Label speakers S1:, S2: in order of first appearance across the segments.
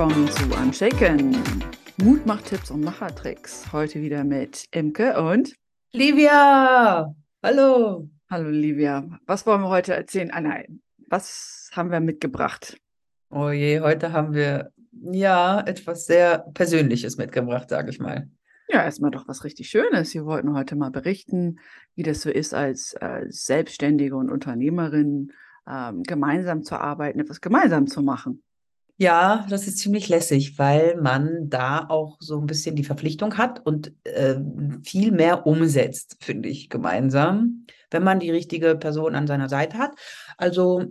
S1: willkommen zu Unshaken. Mutmachtipps und Machertricks. Heute wieder mit Imke und
S2: Livia. Hallo.
S1: Hallo Livia. Was wollen wir heute erzählen? Ah nein, was haben wir mitgebracht?
S2: Oh je, heute haben wir ja etwas sehr Persönliches mitgebracht, sage ich mal.
S1: Ja, erstmal doch was richtig Schönes. Wir wollten heute mal berichten, wie das so ist, als äh, Selbstständige und Unternehmerin ähm, gemeinsam zu arbeiten, etwas gemeinsam zu machen.
S2: Ja, das ist ziemlich lässig, weil man da auch so ein bisschen die Verpflichtung hat und äh, viel mehr umsetzt, finde ich, gemeinsam, wenn man die richtige Person an seiner Seite hat. Also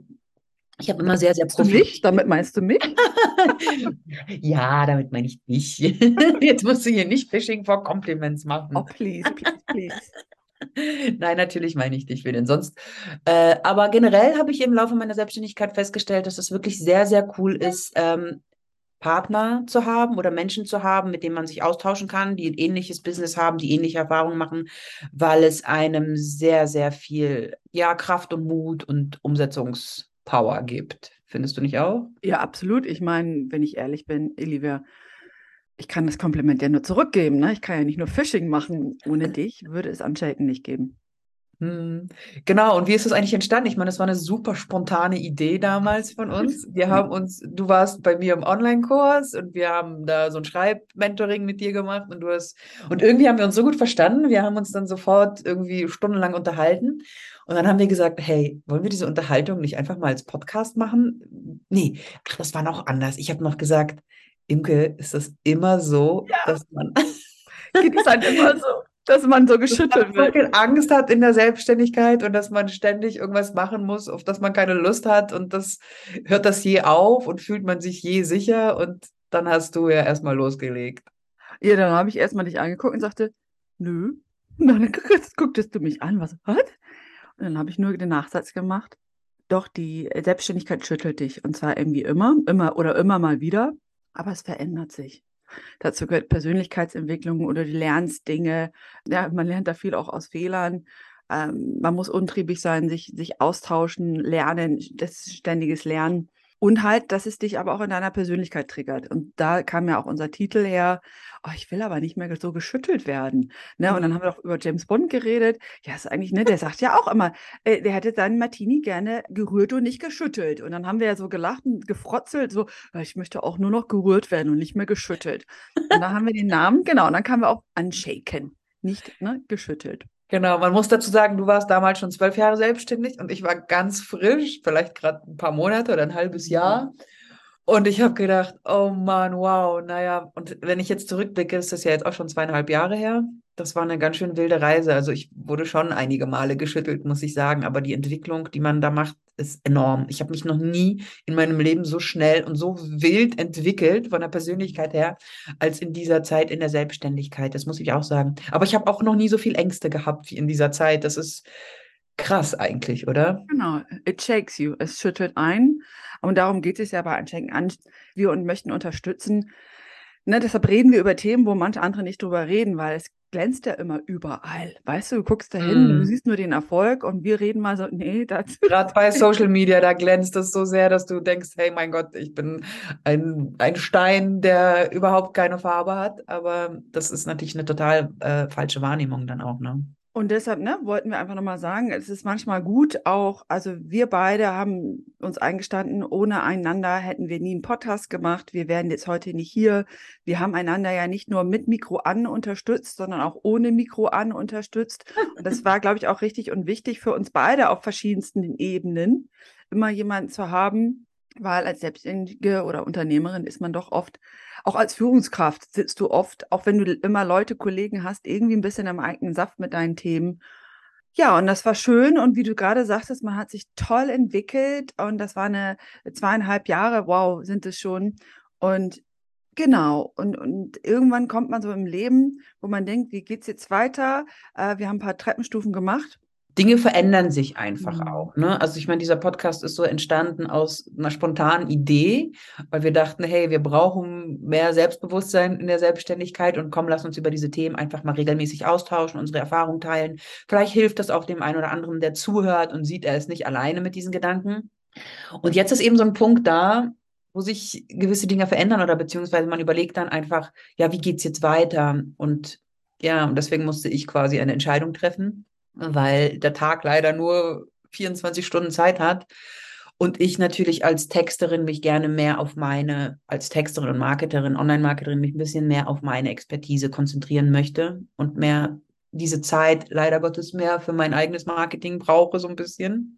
S2: ich habe immer sehr, sehr
S1: profitiert. Mich? Damit meinst du mich?
S2: ja, damit meine ich dich. Jetzt musst du hier nicht Fishing for Compliments machen.
S1: Oh, please, please, please.
S2: Nein, natürlich meine ich dich, wer denn sonst. Äh, aber generell habe ich im Laufe meiner Selbstständigkeit festgestellt, dass es wirklich sehr, sehr cool ist, ähm, Partner zu haben oder Menschen zu haben, mit denen man sich austauschen kann, die ein ähnliches Business haben, die ähnliche Erfahrungen machen, weil es einem sehr, sehr viel ja, Kraft und Mut und Umsetzungspower gibt. Findest du nicht auch?
S1: Ja, absolut. Ich meine, wenn ich ehrlich bin, Olivia, ich kann das Kompliment ja nur zurückgeben. Ne? Ich kann ja nicht nur Phishing machen. Ohne dich würde es Unshaken nicht geben.
S2: Hm. Genau, und wie ist das eigentlich entstanden? Ich meine, das war eine super spontane Idee damals von uns. Wir haben uns, du warst bei mir im Online-Kurs und wir haben da so ein Schreibmentoring mit dir gemacht und du hast, und irgendwie haben wir uns so gut verstanden. Wir haben uns dann sofort irgendwie stundenlang unterhalten. Und dann haben wir gesagt, hey, wollen wir diese Unterhaltung nicht einfach mal als Podcast machen? Nee, ach, das war noch anders. Ich habe noch gesagt, Imke, ist das immer so, ja. dass man.
S1: Geht es halt immer so, dass man so geschüttelt
S2: wird. Dass man Angst hat in der Selbstständigkeit und dass man ständig irgendwas machen muss, auf das man keine Lust hat und das hört das je auf und fühlt man sich je sicher und dann hast du ja erstmal losgelegt.
S1: Ja, dann habe ich erstmal dich angeguckt und sagte, nö. Und dann gucktest du mich an, was hat? Und dann habe ich nur den Nachsatz gemacht. Doch, die Selbstständigkeit schüttelt dich. Und zwar irgendwie immer, immer oder immer mal wieder aber es verändert sich. Dazu gehört Persönlichkeitsentwicklung oder du lernst Dinge. Ja, man lernt da viel auch aus Fehlern. Ähm, man muss untriebig sein, sich, sich austauschen, lernen, das ist ständiges Lernen. Und halt, dass es dich aber auch in deiner Persönlichkeit triggert. Und da kam ja auch unser Titel her, oh, ich will aber nicht mehr so geschüttelt werden. Ne? Und dann mhm. haben wir doch über James Bond geredet. Ja, ist eigentlich, ne, der sagt ja auch immer, äh, der hätte seinen Martini gerne gerührt und nicht geschüttelt. Und dann haben wir ja so gelacht und gefrotzelt, so, ich möchte auch nur noch gerührt werden und nicht mehr geschüttelt. Und dann haben wir den Namen, genau, und dann kamen wir auch Unshaken, nicht ne, geschüttelt.
S2: Genau, man muss dazu sagen, du warst damals schon zwölf Jahre selbstständig und ich war ganz frisch, vielleicht gerade ein paar Monate oder ein halbes Jahr. Und ich habe gedacht, oh Mann, wow, naja, und wenn ich jetzt zurückblicke, ist das ja jetzt auch schon zweieinhalb Jahre her. Das war eine ganz schön wilde Reise. Also ich wurde schon einige Male geschüttelt, muss ich sagen, aber die Entwicklung, die man da macht, ist enorm. Ich habe mich noch nie in meinem Leben so schnell und so wild entwickelt von der Persönlichkeit her, als in dieser Zeit in der Selbstständigkeit. Das muss ich auch sagen. Aber ich habe auch noch nie so viel Ängste gehabt wie in dieser Zeit. Das ist krass eigentlich, oder?
S1: Genau, it shakes you. Es schüttelt ein. Und darum geht es ja bei Anschenken an. Wir und möchten unterstützen. Ne, deshalb reden wir über Themen, wo manche andere nicht drüber reden, weil es glänzt ja immer überall. Weißt du, du guckst dahin, mm. du siehst nur den Erfolg und wir reden mal so, nee,
S2: das. Gerade bei Social Media, da glänzt es so sehr, dass du denkst, hey, mein Gott, ich bin ein, ein Stein, der überhaupt keine Farbe hat. Aber das ist natürlich eine total äh, falsche Wahrnehmung dann auch, ne?
S1: Und deshalb ne, wollten wir einfach nochmal sagen, es ist manchmal gut auch, also wir beide haben uns eingestanden, ohne einander hätten wir nie einen Podcast gemacht. Wir wären jetzt heute nicht hier. Wir haben einander ja nicht nur mit Mikro an unterstützt, sondern auch ohne Mikro an unterstützt. Und das war, glaube ich, auch richtig und wichtig für uns beide auf verschiedensten Ebenen, immer jemanden zu haben, weil als Selbstständige oder Unternehmerin ist man doch oft auch als Führungskraft sitzt du oft, auch wenn du immer Leute, Kollegen hast, irgendwie ein bisschen im eigenen Saft mit deinen Themen. Ja, und das war schön. Und wie du gerade sagtest, man hat sich toll entwickelt. Und das war eine zweieinhalb Jahre, wow, sind es schon. Und genau, und, und irgendwann kommt man so im Leben, wo man denkt, wie geht es jetzt weiter? Äh, wir haben ein paar Treppenstufen gemacht.
S2: Dinge verändern sich einfach mhm. auch. Ne? Also ich meine, dieser Podcast ist so entstanden aus einer spontanen Idee, weil wir dachten, hey, wir brauchen mehr Selbstbewusstsein in der Selbstständigkeit und komm, lass uns über diese Themen einfach mal regelmäßig austauschen, unsere Erfahrungen teilen. Vielleicht hilft das auch dem einen oder anderen, der zuhört und sieht, er ist nicht alleine mit diesen Gedanken. Und jetzt ist eben so ein Punkt da, wo sich gewisse Dinge verändern oder beziehungsweise man überlegt dann einfach, ja, wie geht's jetzt weiter? Und ja, und deswegen musste ich quasi eine Entscheidung treffen, weil der Tag leider nur 24 Stunden Zeit hat. Und ich natürlich als Texterin mich gerne mehr auf meine, als Texterin und Marketerin, Online-Marketerin, mich ein bisschen mehr auf meine Expertise konzentrieren möchte und mehr diese Zeit leider Gottes mehr für mein eigenes Marketing brauche, so ein bisschen.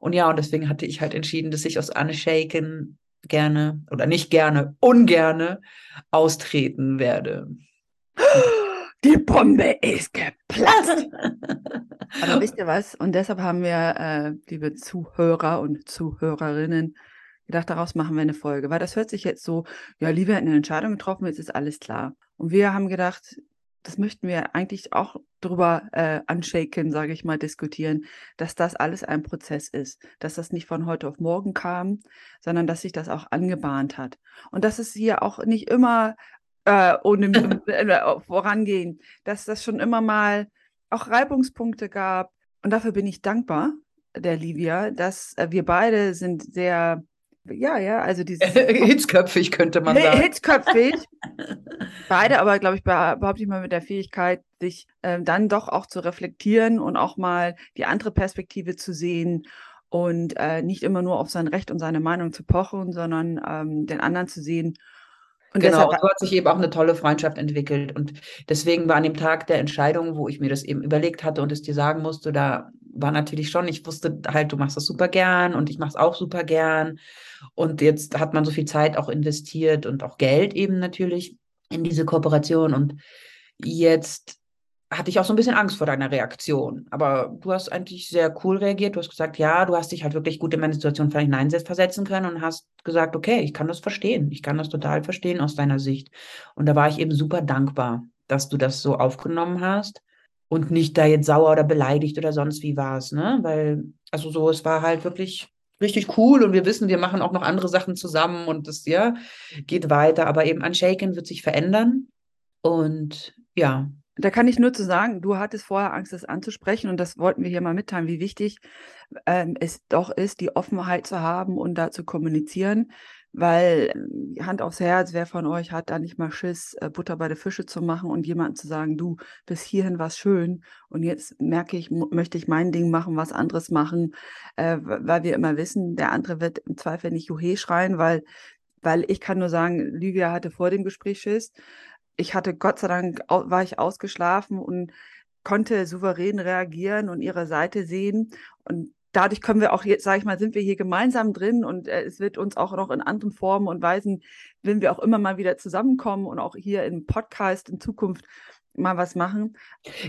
S2: Und ja, und deswegen hatte ich halt entschieden, dass ich aus Unshaken gerne oder nicht gerne, ungerne austreten werde.
S1: Die Bombe ist geplatzt. Aber wisst ihr was? Und deshalb haben wir, äh, liebe Zuhörer und Zuhörerinnen, gedacht, daraus machen wir eine Folge. Weil das hört sich jetzt so, ja, Liebe hat eine Entscheidung getroffen, jetzt ist alles klar. Und wir haben gedacht, das möchten wir eigentlich auch drüber äh, anshaken, sage ich mal, diskutieren, dass das alles ein Prozess ist, dass das nicht von heute auf morgen kam, sondern dass sich das auch angebahnt hat. Und dass es hier auch nicht immer äh, ohne äh, vorangehen, dass das schon immer mal auch Reibungspunkte gab. Und dafür bin ich dankbar, der Livia, dass äh, wir beide sind sehr ja, ja, also dieses.
S2: Hitzköpfig könnte man sagen.
S1: Hitzköpfig. Beide, aber glaube ich, behaupte ich mal mit der Fähigkeit, sich ähm, dann doch auch zu reflektieren und auch mal die andere Perspektive zu sehen und äh, nicht immer nur auf sein Recht und seine Meinung zu pochen, sondern ähm, den anderen zu sehen.
S2: Und genau, deshalb, und so hat sich eben auch eine tolle Freundschaft entwickelt. Und deswegen war an dem Tag der Entscheidung, wo ich mir das eben überlegt hatte und es dir sagen musste, da war natürlich schon, ich wusste halt, du machst das super gern und ich mache es auch super gern. Und jetzt hat man so viel Zeit auch investiert und auch Geld eben natürlich in diese Kooperation. Und jetzt hatte ich auch so ein bisschen Angst vor deiner Reaktion. Aber du hast eigentlich sehr cool reagiert. Du hast gesagt, ja, du hast dich halt wirklich gut in meine Situation hineinversetzen können und hast gesagt, okay, ich kann das verstehen. Ich kann das total verstehen aus deiner Sicht. Und da war ich eben super dankbar, dass du das so aufgenommen hast und nicht da jetzt sauer oder beleidigt oder sonst wie warst, ne? Weil, also so, es war halt wirklich richtig cool und wir wissen, wir machen auch noch andere Sachen zusammen und das, ja, geht weiter. Aber eben Unshaken wird sich verändern und ja.
S1: Da kann ich nur zu sagen, du hattest vorher Angst, das anzusprechen und das wollten wir hier mal mitteilen, wie wichtig ähm, es doch ist, die Offenheit zu haben und da zu kommunizieren. Weil äh, Hand aufs Herz, wer von euch hat da nicht mal Schiss, äh, Butter bei der Fische zu machen und jemandem zu sagen, du, bis hierhin war schön und jetzt merke ich, möchte ich mein Ding machen, was anderes machen, äh, weil wir immer wissen, der andere wird im Zweifel nicht Juhe schreien, weil, weil ich kann nur sagen, Livia hatte vor dem Gespräch Schiss. Ich hatte Gott sei Dank, war ich ausgeschlafen und konnte souverän reagieren und ihre Seite sehen. Und dadurch können wir auch jetzt, sage ich mal, sind wir hier gemeinsam drin und äh, es wird uns auch noch in anderen Formen und Weisen, wenn wir auch immer mal wieder zusammenkommen und auch hier im Podcast in Zukunft mal was machen.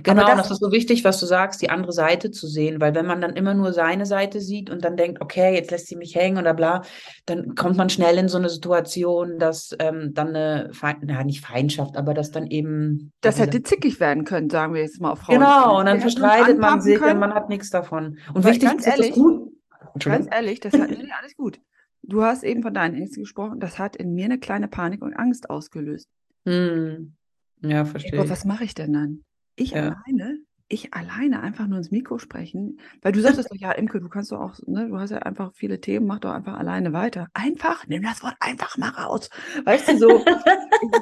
S2: Genau, das, das, ist so wichtig, was du sagst, die andere Seite zu sehen, weil wenn man dann immer nur seine Seite sieht und dann denkt, okay, jetzt lässt sie mich hängen oder bla, dann kommt man schnell in so eine Situation, dass ähm, dann eine, Feind, na nicht Feindschaft, aber dass dann eben...
S1: Das hätte zickig werden können, sagen wir jetzt mal auf
S2: Frauen. Genau, und dann verstreitet man sich können. und man hat nichts davon. Und weil wichtig ist,
S1: ehrlich, das gut. Ganz ehrlich, das hat nee, alles gut. Du hast eben von deinen Ängsten gesprochen, das hat in mir eine kleine Panik und Angst ausgelöst.
S2: Hm. Ja, verstehe.
S1: Aber was mache ich denn dann? Ich ja. alleine? Ich alleine einfach nur ins Mikro sprechen? Weil du sagtest doch, ja, Imke, du kannst doch auch, ne, du hast ja einfach viele Themen, mach doch einfach alleine weiter. Einfach, nimm das Wort einfach mal raus. Weißt du, so,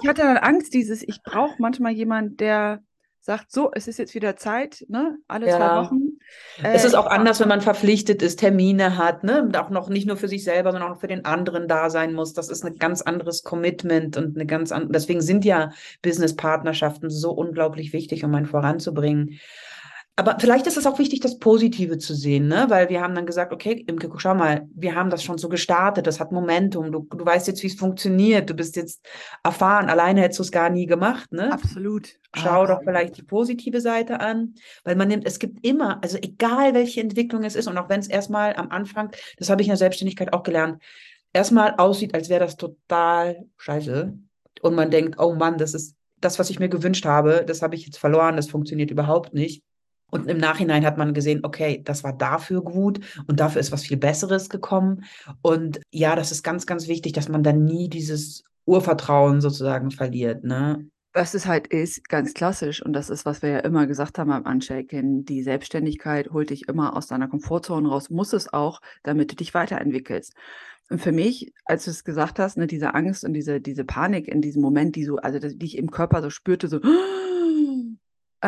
S1: ich hatte dann Angst, dieses, ich brauche manchmal jemanden, der sagt, so, es ist jetzt wieder Zeit, ne? alle ja. zwei Wochen.
S2: Äh, es ist auch anders, wenn man verpflichtet ist, Termine hat, ne? Und auch noch nicht nur für sich selber, sondern auch für den anderen da sein muss. Das ist ein ganz anderes Commitment und eine ganz andere, deswegen sind ja Business-Partnerschaften so unglaublich wichtig, um einen voranzubringen. Aber vielleicht ist es auch wichtig, das Positive zu sehen, ne? Weil wir haben dann gesagt, okay, Imke, schau mal, wir haben das schon so gestartet, das hat Momentum, du, du weißt jetzt, wie es funktioniert, du bist jetzt erfahren, alleine hättest du es gar nie gemacht, ne?
S1: Absolut.
S2: Schau ah. doch vielleicht die positive Seite an, weil man nimmt, es gibt immer, also egal welche Entwicklung es ist und auch wenn es erstmal am Anfang, das habe ich in der Selbstständigkeit auch gelernt, erstmal aussieht, als wäre das total scheiße und man denkt, oh Mann, das ist das, was ich mir gewünscht habe, das habe ich jetzt verloren, das funktioniert überhaupt nicht und im Nachhinein hat man gesehen, okay, das war dafür gut und dafür ist was viel Besseres gekommen. Und ja, das ist ganz, ganz wichtig, dass man dann nie dieses Urvertrauen sozusagen verliert. Ne?
S1: was es halt ist, ganz klassisch, und das ist, was wir ja immer gesagt haben beim Unshaken, die Selbstständigkeit holt dich immer aus deiner Komfortzone raus, muss es auch, damit du dich weiterentwickelst. Und für mich, als du es gesagt hast, ne, diese Angst und diese, diese Panik in diesem Moment, die so, also die ich im Körper so spürte, so,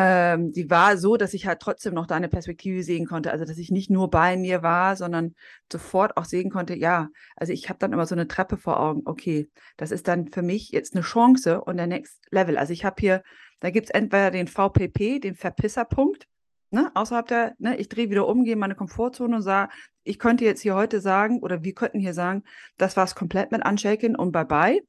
S1: ähm, die war so, dass ich halt trotzdem noch deine Perspektive sehen konnte. Also, dass ich nicht nur bei mir war, sondern sofort auch sehen konnte, ja, also ich habe dann immer so eine Treppe vor Augen. Okay, das ist dann für mich jetzt eine Chance und der Next Level. Also ich habe hier, da gibt es entweder den VPP, den Verpisserpunkt, ne, außerhalb der, ne, ich drehe wieder um, gehe in meine Komfortzone und sage, ich könnte jetzt hier heute sagen, oder wir könnten hier sagen, das war es komplett mit Unshaken und bye bye.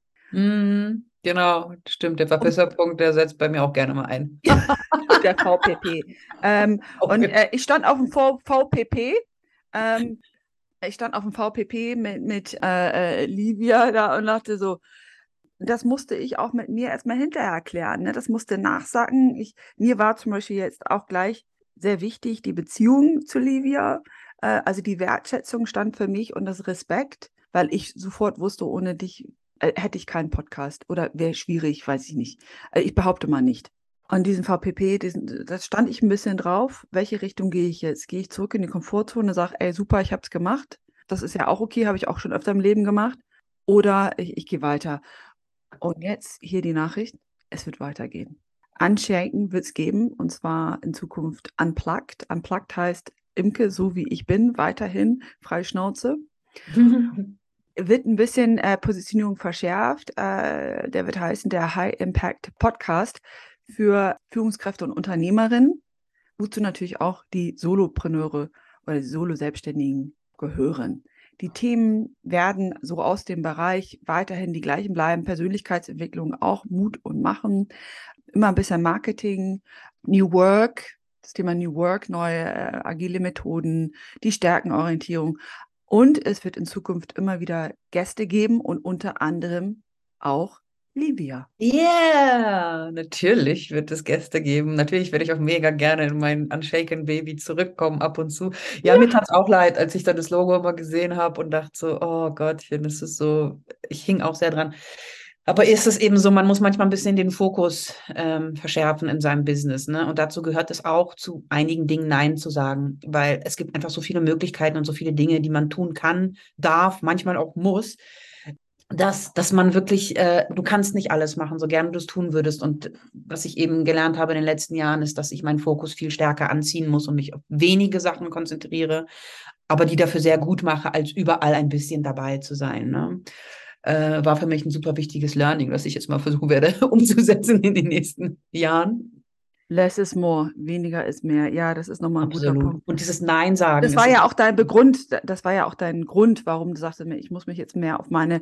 S2: Genau, stimmt. Der Verpisserpunkt, der setzt bei mir auch gerne mal ein.
S1: der VPP. Ähm, okay. Und äh, ich stand auf dem v VPP. Ähm, ich stand auf dem VPP mit, mit äh, äh, Livia da und dachte so, das musste ich auch mit mir erstmal hinterher erklären. Ne? Das musste nachsagen. Ich, mir war zum Beispiel jetzt auch gleich sehr wichtig die Beziehung zu Livia. Äh, also die Wertschätzung stand für mich und das Respekt, weil ich sofort wusste, ohne dich hätte ich keinen Podcast oder wäre schwierig, weiß ich nicht. Also ich behaupte mal nicht. An diesem VPP, diesen, das stand ich ein bisschen drauf. Welche Richtung gehe ich jetzt? Gehe ich zurück in die Komfortzone, sage, ey, super, ich habe es gemacht. Das ist ja auch okay, habe ich auch schon öfter im Leben gemacht. Oder ich, ich gehe weiter. Und jetzt hier die Nachricht, es wird weitergehen. Unshaken wird es geben und zwar in Zukunft unplugged. Unplugged heißt Imke, so wie ich bin, weiterhin freie Schnauze. wird ein bisschen äh, Positionierung verschärft. Äh, der wird heißen der High Impact Podcast für Führungskräfte und Unternehmerinnen, wozu natürlich auch die Solopreneure oder die Solo-Selbstständigen gehören. Die Themen werden so aus dem Bereich weiterhin die gleichen bleiben. Persönlichkeitsentwicklung, auch Mut und Machen, immer ein bisschen Marketing, New Work, das Thema New Work, neue äh, agile Methoden, die Stärkenorientierung, und es wird in Zukunft immer wieder Gäste geben und unter anderem auch Livia.
S2: Ja, yeah, natürlich wird es Gäste geben. Natürlich werde ich auch mega gerne in mein Unshaken Baby zurückkommen ab und zu. Ja, ja. mir tat es auch leid, als ich dann das Logo immer gesehen habe und dachte so, oh Gottchen, das ist so, ich hing auch sehr dran. Aber ist es eben so, man muss manchmal ein bisschen den Fokus ähm, verschärfen in seinem Business. Ne? Und dazu gehört es auch, zu einigen Dingen Nein zu sagen, weil es gibt einfach so viele Möglichkeiten und so viele Dinge, die man tun kann, darf, manchmal auch muss, dass, dass man wirklich, äh, du kannst nicht alles machen, so gerne du es tun würdest. Und was ich eben gelernt habe in den letzten Jahren, ist, dass ich meinen Fokus viel stärker anziehen muss und mich auf wenige Sachen konzentriere, aber die dafür sehr gut mache, als überall ein bisschen dabei zu sein. Ne? Äh, war für mich ein super wichtiges Learning, was ich jetzt mal versuchen werde umzusetzen in den nächsten Jahren.
S1: Less is more, weniger ist mehr. Ja, das ist nochmal ein Absolut. guter Punkt.
S2: Und dieses Nein sagen.
S1: Das war ja auch dein Begrund, das war ja auch dein Grund, warum du sagst, ich muss mich jetzt mehr auf meine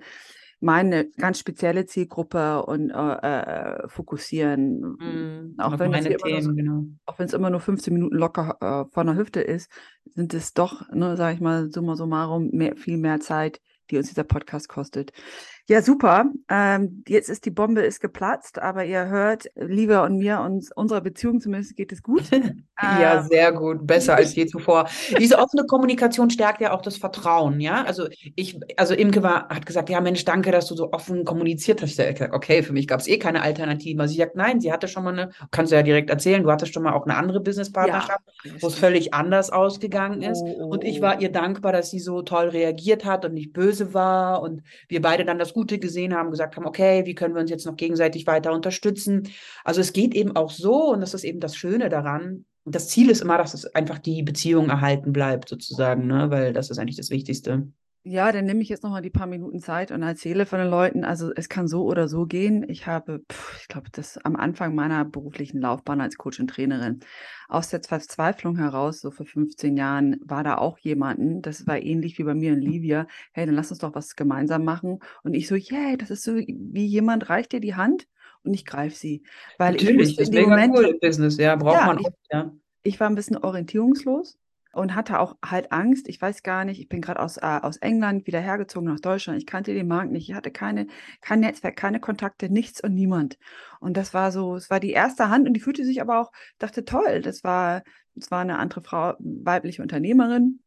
S1: meine ganz spezielle Zielgruppe und äh, äh fokussieren.
S2: Mm, auch wenn es
S1: so, genau. immer nur 15 Minuten locker äh, von der Hüfte ist, sind es doch, ne, sage ich mal, summa summarum mehr, viel mehr Zeit, die uns dieser Podcast kostet. Ja, super. Ähm, jetzt ist die Bombe ist geplatzt, aber ihr hört, Liebe und mir, uns, unserer Beziehung zumindest geht es gut.
S2: ja, ähm, sehr gut. Besser als je zuvor. Diese offene Kommunikation stärkt ja auch das Vertrauen, ja. Also ich, also Imke war, hat gesagt, ja Mensch, danke, dass du so offen kommuniziert hast. Ich gesagt, okay, für mich gab es eh keine Alternative. Also sie sagt, nein, sie hatte schon mal eine, kannst du ja direkt erzählen, du hattest schon mal auch eine andere Businesspartnerschaft, ja, wo es völlig anders ausgegangen ist. Oh, oh, und ich war oh. ihr dankbar, dass sie so toll reagiert hat und nicht böse war und wir beide dann das Gute gesehen haben, gesagt haben, okay, wie können wir uns jetzt noch gegenseitig weiter unterstützen? Also es geht eben auch so und das ist eben das Schöne daran. Das Ziel ist immer, dass es einfach die Beziehung erhalten bleibt, sozusagen, ne? weil das ist eigentlich das Wichtigste.
S1: Ja, dann nehme ich jetzt noch mal die paar Minuten Zeit und erzähle von den Leuten. Also es kann so oder so gehen. Ich habe, pff, ich glaube, das am Anfang meiner beruflichen Laufbahn als Coach und Trainerin aus der Verzweiflung heraus, so vor 15 Jahren, war da auch jemanden. Das war ähnlich wie bei mir in Livia. Hey, dann lass uns doch was gemeinsam machen. Und ich so, yeah, das ist so wie jemand reicht dir die Hand und ich greife sie, weil
S2: Natürlich,
S1: ich
S2: ist mega Moment, cool Business. Ja, braucht ja, man.
S1: Ich, ja. ich war ein bisschen orientierungslos und hatte auch halt Angst. Ich weiß gar nicht, ich bin gerade aus, äh, aus England wieder hergezogen nach Deutschland. Ich kannte den Markt nicht. Ich hatte keine, kein Netzwerk, keine Kontakte, nichts und niemand. Und das war so, es war die erste Hand und die fühlte sich aber auch, dachte, toll, das war, das war eine andere Frau, weibliche Unternehmerin.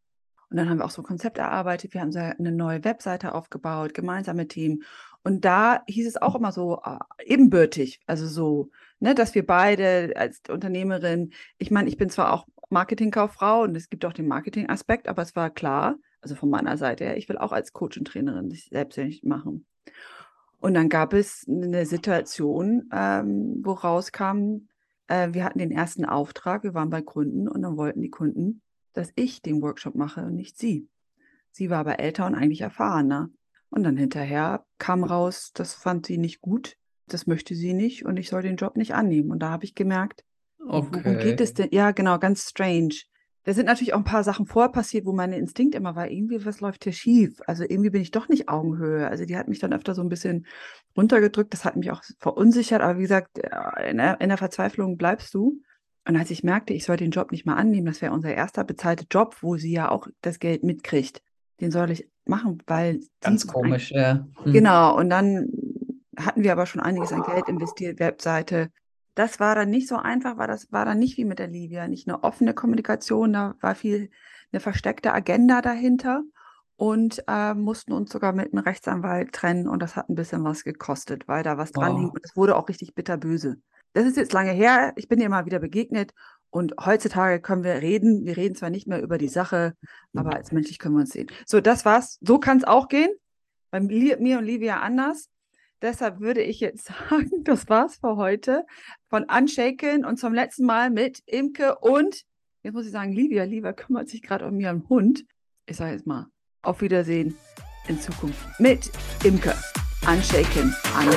S1: Und dann haben wir auch so ein Konzept erarbeitet. Wir haben eine neue Webseite aufgebaut, gemeinsame Team. Und da hieß es auch immer so äh, ebenbürtig, also so, ne, dass wir beide als Unternehmerin, ich meine, ich bin zwar auch Marketingkauffrau und es gibt auch den Marketingaspekt, aber es war klar, also von meiner Seite her, ich will auch als Coach und Trainerin sich selbstständig machen. Und dann gab es eine Situation, ähm, wo rauskam, äh, wir hatten den ersten Auftrag, wir waren bei Kunden und dann wollten die Kunden, dass ich den Workshop mache und nicht sie. Sie war aber älter und eigentlich erfahrener. Und dann hinterher kam raus, das fand sie nicht gut, das möchte sie nicht und ich soll den Job nicht annehmen. Und da habe ich gemerkt, okay. worum geht es denn? Ja, genau, ganz strange. Da sind natürlich auch ein paar Sachen vorher passiert, wo mein Instinkt immer war, irgendwie, was läuft hier schief? Also irgendwie bin ich doch nicht Augenhöhe. Also die hat mich dann öfter so ein bisschen runtergedrückt. Das hat mich auch verunsichert. Aber wie gesagt, äh, in der, in der Verzweiflung bleibst du. Und als ich merkte, ich soll den Job nicht mal annehmen, das wäre unser erster bezahlter Job, wo sie ja auch das Geld mitkriegt. Den soll ich machen, weil.
S2: Ganz komisch, ja.
S1: Hm. Genau. Und dann hatten wir aber schon einiges an Geld investiert, Webseite, das war dann nicht so einfach, war das war dann nicht wie mit der Livia, nicht eine offene Kommunikation, da war viel eine versteckte Agenda dahinter und äh, mussten uns sogar mit einem Rechtsanwalt trennen und das hat ein bisschen was gekostet, weil da was dran oh. hing und es wurde auch richtig bitterböse. Das ist jetzt lange her, ich bin ihr mal wieder begegnet und heutzutage können wir reden. Wir reden zwar nicht mehr über die Sache, aber als menschlich können wir uns sehen. So, das war's. So kann es auch gehen. Bei mir und Livia anders. Deshalb würde ich jetzt sagen, das war's für heute von Unshaken und zum letzten Mal mit Imke und, jetzt muss ich sagen, Livia. Livia kümmert sich gerade um ihren Hund. Ich sage jetzt mal, auf Wiedersehen in Zukunft mit Imke. Unshaken, Anne.